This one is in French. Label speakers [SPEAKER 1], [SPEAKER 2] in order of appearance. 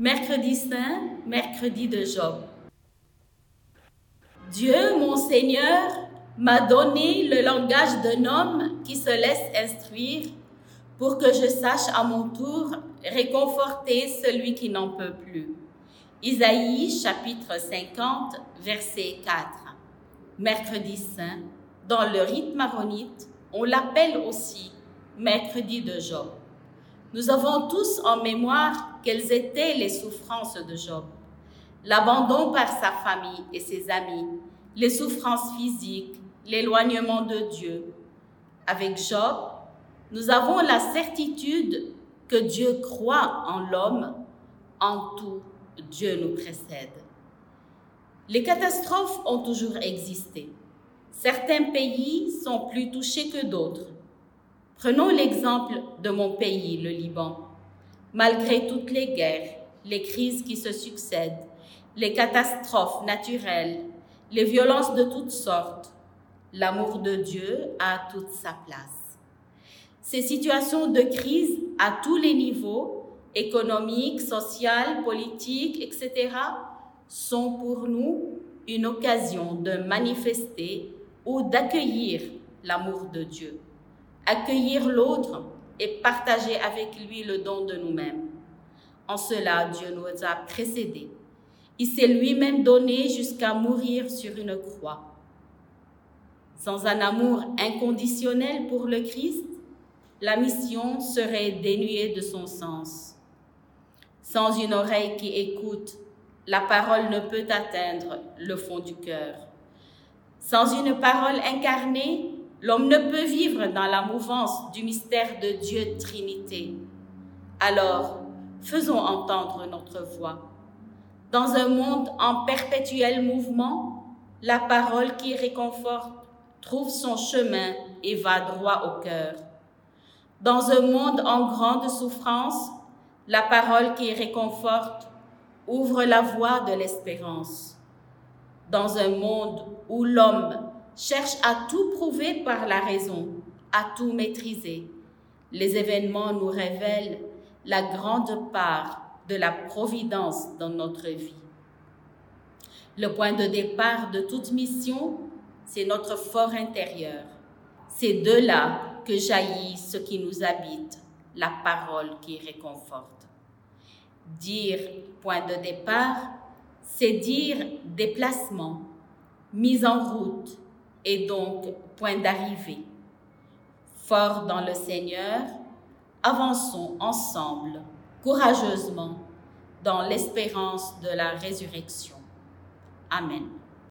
[SPEAKER 1] Mercredi saint, mercredi de Job. Dieu, mon Seigneur, m'a donné le langage d'un homme qui se laisse instruire pour que je sache à mon tour réconforter celui qui n'en peut plus. Isaïe chapitre 50, verset 4. Mercredi saint, dans le rite maronite, on l'appelle aussi mercredi de Job. Nous avons tous en mémoire quelles étaient les souffrances de Job. L'abandon par sa famille et ses amis, les souffrances physiques, l'éloignement de Dieu. Avec Job, nous avons la certitude que Dieu croit en l'homme, en tout, Dieu nous précède. Les catastrophes ont toujours existé. Certains pays sont plus touchés que d'autres. Prenons l'exemple de mon pays, le Liban. Malgré toutes les guerres, les crises qui se succèdent, les catastrophes naturelles, les violences de toutes sortes, l'amour de Dieu a toute sa place. Ces situations de crise à tous les niveaux, économiques, social, politiques, etc., sont pour nous une occasion de manifester ou d'accueillir l'amour de Dieu accueillir l'autre et partager avec lui le don de nous-mêmes. En cela, Dieu nous a précédés. Il s'est lui-même donné jusqu'à mourir sur une croix. Sans un amour inconditionnel pour le Christ, la mission serait dénuée de son sens. Sans une oreille qui écoute, la parole ne peut atteindre le fond du cœur. Sans une parole incarnée, L'homme ne peut vivre dans la mouvance du mystère de Dieu Trinité. Alors, faisons entendre notre voix. Dans un monde en perpétuel mouvement, la parole qui réconforte trouve son chemin et va droit au cœur. Dans un monde en grande souffrance, la parole qui réconforte ouvre la voie de l'espérance. Dans un monde où l'homme cherche à tout prouver par la raison, à tout maîtriser. Les événements nous révèlent la grande part de la providence dans notre vie. Le point de départ de toute mission, c'est notre fort intérieur. C'est de là que jaillit ce qui nous habite, la parole qui réconforte. Dire point de départ, c'est dire déplacement, mise en route, et donc point d'arrivée. Fort dans le Seigneur, avançons ensemble, courageusement, dans l'espérance de la résurrection. Amen.